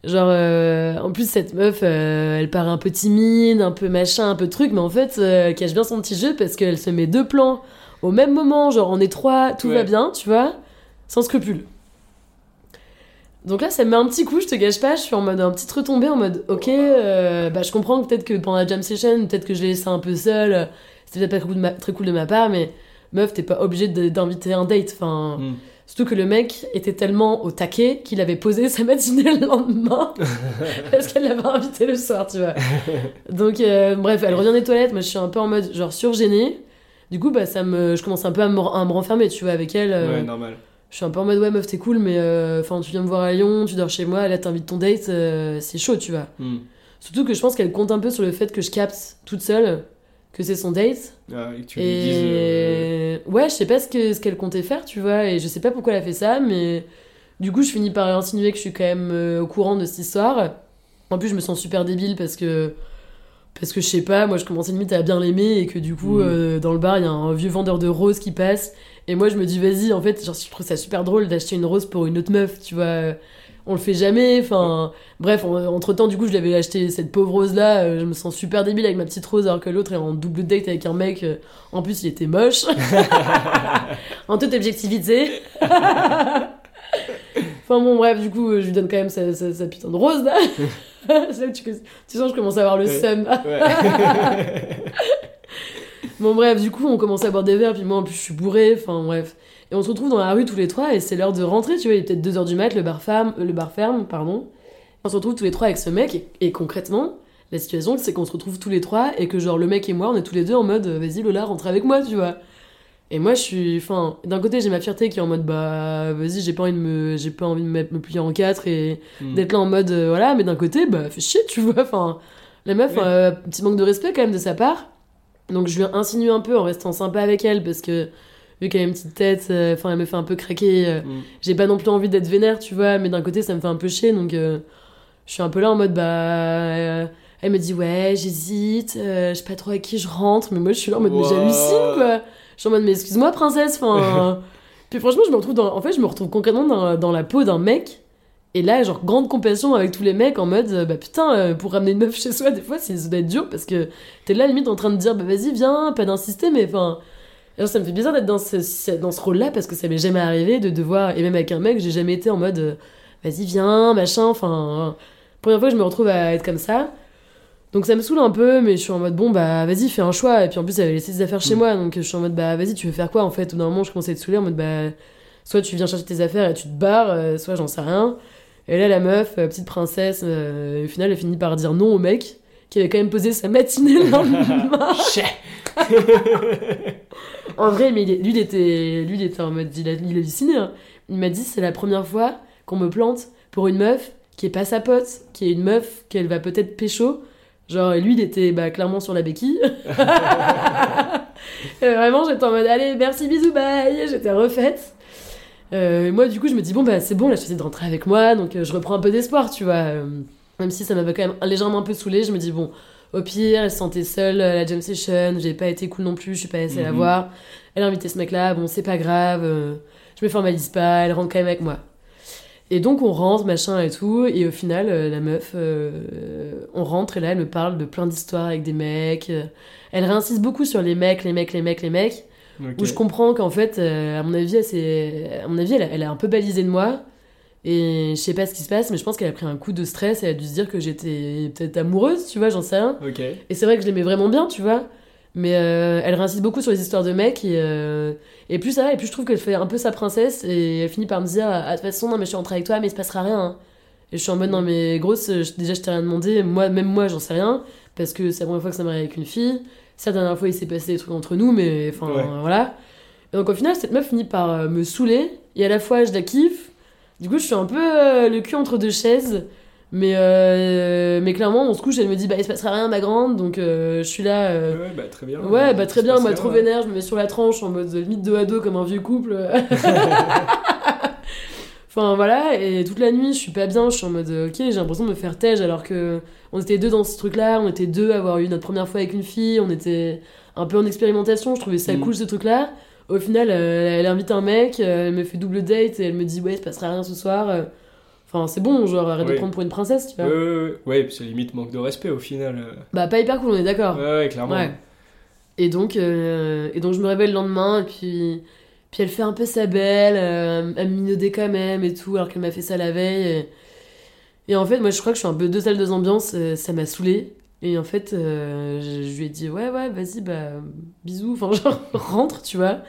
genre euh, en plus cette meuf euh, elle paraît un peu timide un peu machin un peu truc mais en fait euh, elle cache bien son petit jeu parce qu'elle se met deux plans au même moment genre on est trois tout va bien tu vois sans scrupule. Donc là, ça me met un petit coup, je te gâche pas, je suis en mode un petit retombé, en mode ok, euh, bah je comprends que peut-être que pendant la jam session, peut-être que je l'ai laissé un peu seule, c'était peut-être pas très cool, de ma, très cool de ma part, mais meuf, t'es pas obligée de- d'inviter un date, enfin. Hmm. Surtout que le mec était tellement au taquet qu'il avait posé sa matinée le lendemain parce qu'elle l'avait invité le soir, tu vois. Donc, euh, bref, elle revient des toilettes, moi je suis un peu en mode genre surgênée. Du coup, bah, ça me, je commence un peu à me, à me renfermer, tu vois, avec elle. euh, Ouais, normal. je suis un peu en mode ouais meuf t'es cool mais euh, enfin tu viens me voir à Lyon tu dors chez moi là t'invites ton date c'est chaud tu vois Hmm. surtout que je pense qu'elle compte un peu sur le fait que je capte toute seule que c'est son date Ah, et que tu lui dises. euh, ouais je sais pas ce que ce qu'elle comptait faire tu vois et je sais pas pourquoi elle a fait ça mais du coup je finis par insinuer que je suis quand même euh, au courant de cette histoire en plus je me sens super débile parce que parce que je sais pas moi je commençais limite à bien l'aimer et que du coup Mhm. euh, dans le bar il y a un vieux vendeur de roses qui passe et moi je me dis vas-y en fait genre je trouve ça super drôle d'acheter une rose pour une autre meuf tu vois on le fait jamais enfin bref entre temps du coup je l'avais acheté cette pauvre rose là je me sens super débile avec ma petite rose alors que l'autre est en double date avec un mec euh, en plus il était moche en toute objectivité enfin bon bref du coup je lui donne quand même sa, sa- sa putain de rose là tu, tu sens que je commence à avoir le seum. Bon bref, du coup on commence à boire des verres, puis moi en plus je suis bourrée, enfin bref. Et on se retrouve dans la rue tous les trois et c'est l'heure de rentrer, tu vois, il est peut-être 2h du mat, le bar ferme, euh, le bar ferme, pardon. On se retrouve tous les trois avec ce mec et, et concrètement, la situation c'est qu'on se retrouve tous les trois et que genre le mec et moi on est tous les deux en mode euh, vas-y Lola rentre avec moi, tu vois. Et moi je suis, enfin, d'un côté j'ai ma fierté qui est en mode bah vas-y j'ai pas envie de me, j'ai pas envie de me, plier en quatre et Hmm. d'être là en mode euh, voilà, mais d'un côté bah fais chier, tu vois, enfin la meuf, euh, petit manque de respect quand même de sa part. Donc je lui insinue un peu en restant sympa avec elle parce que vu qu'elle a une petite tête, euh, enfin elle me fait un peu craquer. euh, Hmm. J'ai pas non plus envie d'être vénère, tu vois, mais d'un côté ça me fait un peu chier donc euh, je suis un peu là en mode bah. elle me dit ouais, j'hésite, euh, je sais pas trop à qui je rentre, mais moi je suis là en mode mais j'hallucine quoi. Je suis en mode mais excuse-moi princesse, enfin. Puis franchement je me retrouve dans, en fait je me retrouve concrètement dans, dans la peau d'un mec. Et là, genre, grande compassion avec tous les mecs en mode, bah putain, euh, pour ramener une meuf chez soi, des fois, c'est- ça doit être dur parce que t'es là, limite, en train de dire, bah vas-y, viens, pas d'insister, mais enfin. Genre, ça me fait bizarre d'être dans ce, dans ce rôle-là parce que ça m'est jamais arrivé de devoir, et même avec un mec, j'ai jamais été en mode, euh, vas-y, viens, machin, enfin. Première fois que je me retrouve à être comme ça. Donc ça me saoule un peu, mais je suis en mode, bon, bah vas-y, fais un choix. Et puis en plus, elle avait laissé ses affaires chez Mm. moi, donc je suis en mode, bah vas-y, tu veux faire quoi en fait? Au d'un moment, je commence à être saoulée en mode, bah. Soit tu viens chercher tes affaires et tu te barres, euh, soit j'en sais rien. Et là, la meuf, euh, petite princesse, euh, au final, elle finit par dire non au mec, qui avait quand même posé sa matinée le lendemain. En vrai, mais il est- lui, il était, lui, il était en mode, il a, il halluciné. hein. Il m'a dit, c'est la première fois qu'on me plante pour une meuf qui est pas sa pote, qui est une meuf qu'elle va peut-être pécho. Genre, lui, il était bah, clairement sur la béquille. Et vraiment, j'étais en mode, allez, merci, bisous, bye. J'étais refaite. Euh, et moi, du coup, je me dis, bon, bah, c'est bon, là, je suis de rentrer avec moi, donc euh, je reprends un peu d'espoir, tu vois. Euh, même si ça m'avait quand même légèrement un peu saoulée, je me dis, bon, au pire, elle se sentait seule à la jam session, j'ai pas été cool non plus, je suis pas allée la Mhm. voir. Elle a invité ce mec-là, bon, c'est pas grave, euh, je me formalise pas, elle rentre quand même avec moi. Et donc, on rentre, machin et tout, et au final, euh, la meuf, euh, on rentre, et là, elle me parle de plein d'histoires avec des mecs. elle réinsiste beaucoup sur les mecs, les mecs, les mecs, les mecs. Ok. Où je comprends qu'en fait, à mon avis, elle, s'est- à mon avis elle, a, elle a un peu balisé de moi. Et je sais pas ce qui se passe, mais je pense qu'elle a pris un coup de stress et elle a dû se dire que j'étais peut-être amoureuse, tu vois, j'en sais rien. Et c'est vrai que je l'aimais vraiment bien, tu vois. Mais euh, elle réinsiste beaucoup sur les histoires de mecs. Et, euh, et plus ça va, et plus je trouve qu'elle fait un peu sa princesse. Et elle finit par me dire Ah, de toute façon, non, mais je suis rentrée avec toi, mais il se passera rien. hein. Et je suis en mode Non, mais grosse, je- déjà, je t'ai rien demandé. Moi, même moi, j'en sais rien. Parce que c'est la première fois que ça m'arrive avec une fille. C'est la dernière fois, il s'est passé des trucs entre nous, mais enfin, Ouais. voilà. Et donc, au final, cette meuf finit par euh, me saouler. Et à la fois, je la kiffe. Du coup, je suis un peu euh, le cul entre deux chaises. Mais, euh, mais clairement, on se couche, elle me dit Bah, il se passera rien, ma grande. Donc, euh, je suis là. euh, Ouais, bah très bien. Ouais, bah très bien, moi trop bien, vénère, je me mets sur la tranche en mode limite dos à dos comme un vieux couple. enfin voilà, et toute la nuit je suis pas bien, je suis en mode ok, j'ai l'impression de me faire tège alors que on était deux dans ce truc là, on était deux à avoir eu notre première fois avec une fille, on était un peu en expérimentation, je trouvais ça Mm. cool ce truc là. Au final, euh, elle invite un mec, euh, elle me fait double date et elle me dit ouais, il se passera rien ce soir. euh. Enfin, c'est bon, genre arrête de prendre pour une princesse, tu vois. ouais, ouais. Ouais, puis c'est limite manque de respect au final. Bah, pas hyper cool, on est d'accord. Ouais, clairement. Ouais. Et donc, et donc je me réveille le lendemain, et puis, puis elle fait un peu sa belle, elle me minaudait quand même et tout, alors qu'elle m'a fait ça la veille. Et, et en fait, moi je crois que je suis un peu deux salles, deux ambiances, ça m'a saoulée. Et en fait, euh, je, lui ai dit, ouais, ouais, vas-y, bah, bisous, enfin, genre, rentre, tu vois.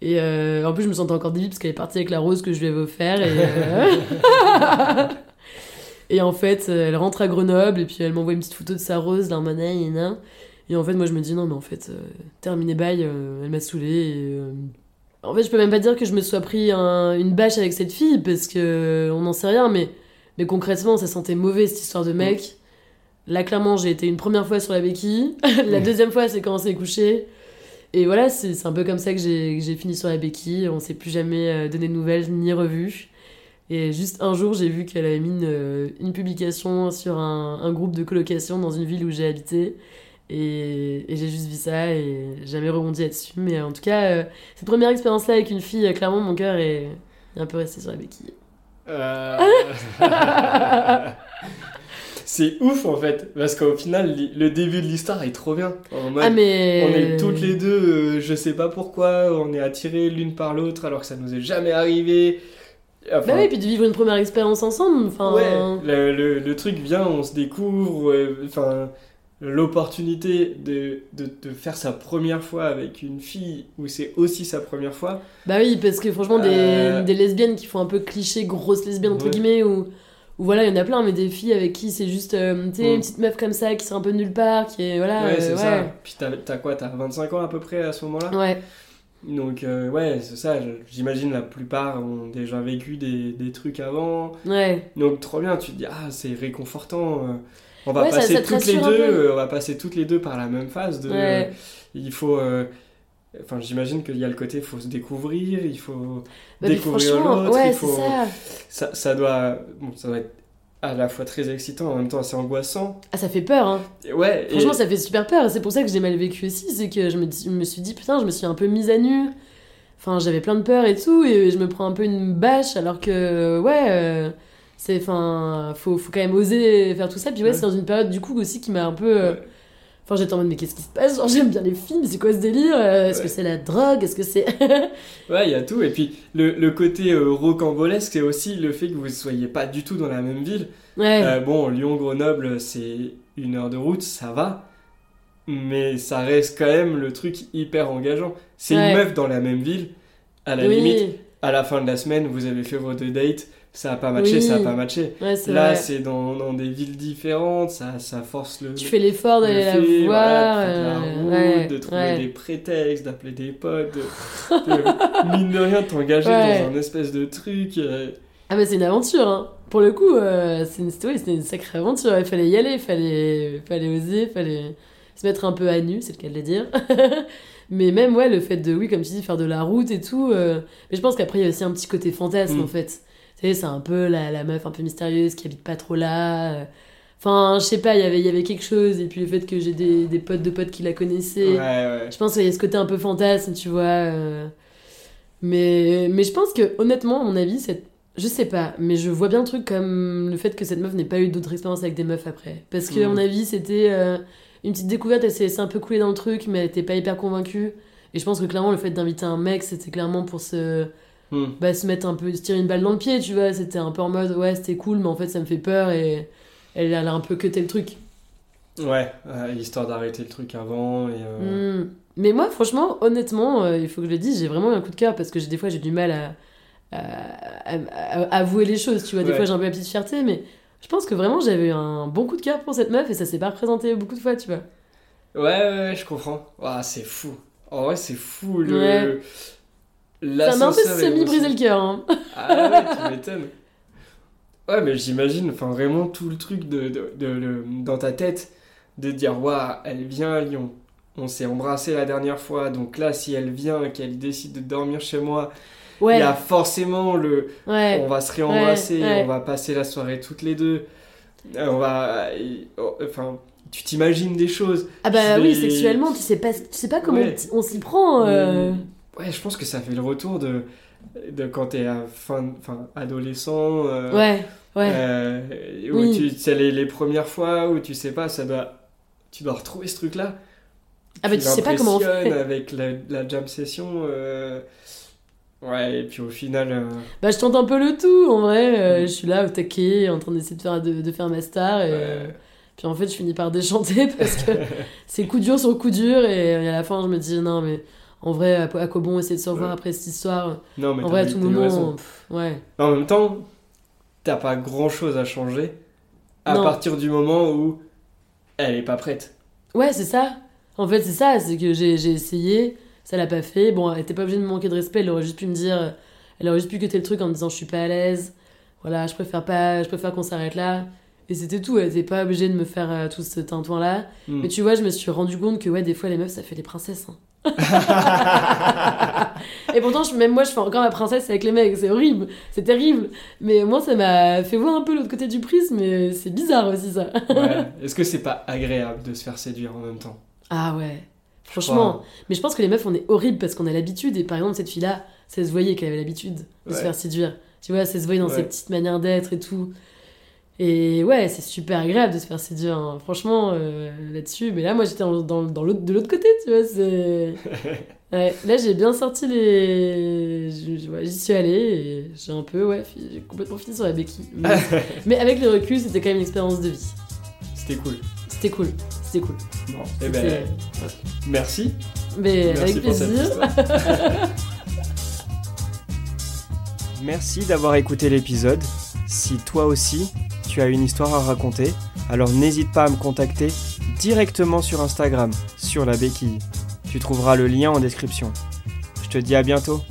Et euh, en plus, je me sentais encore débile parce qu'elle est partie avec la rose que je lui avais offert. Et, euh, et en fait, elle rentre à Grenoble et puis elle m'envoie une petite photo de sa rose, mode, et, nan. et en fait, moi, je me dis, non, mais en fait, terminé bail, elle m'a saoulée. En fait, je peux même pas dire que je me sois pris un- une bâche avec cette fille parce que on n'en sait rien, mais, mais concrètement, ça sentait mauvais cette histoire de mec. Là, clairement, j'ai été une première fois sur la béquille. la deuxième fois, c'est quand on s'est couché. Et voilà, c'est c'est un peu comme ça que j'ai fini sur la béquille. On s'est plus jamais euh, donné de nouvelles ni revues. Et juste un jour, j'ai vu qu'elle avait mis une, euh, une publication sur un, un groupe de colocation dans une ville où j'ai habité. Et, et j'ai juste vu ça et jamais rebondi là-dessus. Mais en tout cas, euh, cette première expérience-là avec une fille, clairement, mon cœur est, est un peu resté sur la béquille. Euh, c'est ouf en fait, parce qu'au final, le début de l'histoire est trop bien. En mode, Ah, mais. On est toutes les deux, euh, je sais pas pourquoi, on est attirés l'une par l'autre alors que ça nous est jamais arrivé. Enfin, Bah oui, puis de vivre une première expérience ensemble. Enfin, ouais, le, le- le truc vient, on se découvre, euh, enfin, l'opportunité de, de, de faire sa première fois avec une fille où c'est aussi sa première fois. Bah oui, parce que franchement, des, Euh. des lesbiennes qui font un peu cliché, grosses lesbiennes entre Ouais. guillemets, ou ou voilà, il y en a plein, mais des filles avec qui c'est juste, euh, tu sais, Mm. une petite meuf comme ça qui sort un peu de nulle part, qui est. Voilà, ouais, euh, c'est ouais. ça. Puis t'as quoi T'as 25 ans à peu près à ce moment-là? Ouais, Donc euh, ouais, c'est ça, j'imagine la plupart ont déjà vécu des, des trucs avant. ouais. Donc trop bien, tu te dis, ah c'est réconfortant. euh, On va Ouais, passer ça toutes les deux, euh, on va passer toutes les deux par la même phase de... Ouais. il faut... euh, Enfin, j'imagine qu'il y a le côté, il faut se découvrir, il faut Bah, découvrir l'autre, ouais, faut... ça. Ça, ça doit... Bon, ça doit être à la fois très excitant, en même temps assez angoissant. Ah, ça fait peur, hein. Ouais, et- Franchement, ça fait super peur. C'est pour ça que j'ai mal vécu aussi. C'est que je me, dis- je me suis dit, putain, je me suis un peu mise à nu. Enfin, j'avais plein de peur et tout. Et je me prends un peu une bâche alors que, ouais, euh, c'est. Enfin, faut, faut quand même oser faire tout ça. Puis ouais, Ouais. c'est dans une période du coup aussi qui m'a un peu. euh, Ouais. Enfin, j'étais en mode, mais qu'est-ce qui se passe? Genre, j'aime bien les films, c'est quoi ce délire? Euh, Est-ce Ouais. que c'est la drogue? Est-ce que c'est. Ouais, il y a tout. Et puis, le, le côté euh, rocambolesque, c'est aussi le fait que vous ne soyez pas du tout dans la même ville. ouais. Euh, bon, Lyon-Grenoble, c'est une heure de route, ça va. Mais ça reste quand même le truc hyper engageant. C'est Ouais. une meuf dans la même ville. À la oui. limite, à la fin de la semaine, vous avez fait vos deux dates. Ça a pas matché, Oui. ça a pas matché. Ouais, Là, c'est dans, dans des villes différentes, ça, ça force le. Tu fais l'effort le d'aller la voir. voilà, de la euh, route, ouais, de trouver ouais. des prétextes, d'appeler des potes, de, de- mine de rien, de t'engager dans un espèce de truc. euh, Ah bah c'est une aventure, hein. Pour le coup, euh, c'est une, c'était une sacrée aventure. Il fallait y aller, il fallait, fallait oser, il fallait se mettre un peu à nu, c'est le cas de le dire. mais même, ouais, le fait de, oui, comme tu dis, faire de la route et tout. euh, Mais je pense qu'après, il y a aussi un petit côté fantasme, Mm. en fait. Tu sais, c'est un peu la, la meuf un peu mystérieuse qui habite pas trop là. euh. Enfin, je sais pas, il y avait- il y avait quelque chose. Et puis le fait que j'ai des, des potes de potes qui la connaissaient. Ouais, ouais. Je pense qu'il y a ce côté un peu fantasme, tu vois. euh. Mais, mais je pense que, honnêtement, à mon avis, cette... je sais pas, mais je vois bien le truc comme le fait que cette meuf n'ait pas eu d'autres expériences avec des meufs après. Parce que, à Mm. mon avis, c'était euh, une petite découverte, elle s'est laissée un peu couler dans le truc, mais elle était pas hyper convaincue. Et je pense que clairement, le fait d'inviter un mec, c'était clairement pour se, Hmm. bah, se mettre un peu, se tirer une balle dans le pied, tu vois. C'était un peu en mode, ouais, c'était cool, mais en fait, ça me fait peur et elle a un peu cuté le truc. Ouais, ouais, histoire d'arrêter le truc avant. Et, euh, Mm. Mais moi, franchement, honnêtement, euh, il faut que je le dise, j'ai vraiment eu un coup de cœur parce que des fois j'ai du mal à, à- à- à avouer les choses, tu vois. Des Ouais. fois j'ai un peu la petite fierté, mais je pense que vraiment j'avais un bon coup de cœur pour cette meuf et ça s'est pas représenté beaucoup de fois, tu vois. Ouais, ouais, ouais, je comprends. Ouah, c'est fou. En vrai, c'est fou. Le... Ouais. Ça m'a un peu semi-brisé le cœur. Hein. Ah ouais, tu m'étonnes. Ouais, mais j'imagine, enfin, vraiment tout le truc de, de, dans ta tête de dire, waouh, elle vient à Lyon. On s'est embrassé la dernière fois, donc là, si elle vient et qu'elle décide de dormir chez moi, il Ouais, y a forcément le. ouais. On va se réembrasser, Ouais, on va passer la soirée toutes les deux. Euh, On va. oh, Enfin, tu t'imagines des choses. Ah bah oui, vais- pas, tu sais pas comment Ouais. on s'y prend. euh. Ouais, je pense que ça fait le retour de, de quand t'es fin, enfin, adolescent. euh, Ouais, ouais. euh, où Oui. tu, c'est les, les premières fois où tu sais pas, ça doit, tu dois retrouver ce truc-là. ah bah tu sais pas comment on fait. avec la, la jam session. euh, Ouais, et puis au final. euh, Bah je tente un peu le tout en vrai. euh, Mm. Je suis là au taquet en train d'essayer de faire, de, de faire ma star et. ouais. Puis en fait, je finis par déchanter parce que c'est coup dur sur coup dur. Et à la fin, je me dis, non, mais en vrai, à, quoi bon essayer de se revoir Ouais. après cette histoire? Non, mais En vrai, à tout moment, pff, ouais. En même temps, t'as pas grand-chose à changer à Non. partir du moment où elle est pas prête. Ouais, c'est ça. En fait, c'est ça. C'est que j'ai essayé, ça l'a pas fait. Bon, elle était pas obligée de me manquer de respect. Elle aurait juste pu me dire, elle aurait juste pu cuter le truc en me disant, je suis pas à l'aise. Voilà, je préfère pas, je préfère qu'on s'arrête là. Et c'était tout. Elle était pas obligée de me faire euh, tout ce tintouin-là. Hmm. Mais tu vois, je me suis rendu compte que ouais, des fois les meufs ça fait les princesses. hein. Et pourtant, je- même moi, je fais encore ma princesse avec les mecs. C'est horrible, c'est terrible. Mais moi, ça m'a fait voir un peu l'autre côté du prisme. Mais c'est bizarre aussi ça. Ouais. Est-ce que c'est pas agréable de se faire séduire en même temps? Ah ouais, franchement. Mais je pense que les meufs, on est horrible parce qu'on a l'habitude. Et par exemple, cette fille-là, ça se voyait qu'elle avait l'habitude de se faire séduire. Tu vois, ça se voyait dans ses petites manières d'être et tout. Et ouais, c'est super agréable de se faire séduire, hein. franchement, euh, là-dessus. Mais là, moi, j'étais dans, dans, dans l'autre, de l'autre côté, tu vois. C'est... Ouais, là, j'ai bien sorti les. J'y suis allée et j'ai un peu, ouais, fi- j'ai complètement fini sur la béquille. Mais, mais avec le recul, c'était quand même une expérience de vie. C'était cool. C'était cool, c'était cool. Bon, eh ben, merci. Mais Merci avec plaisir. Merci d'avoir écouté l'épisode. Si toi aussi, as une histoire à raconter, alors n'hésite pas à me contacter directement sur Instagram, sur la béquille. Tu trouveras le lien en description. Je te dis à bientôt.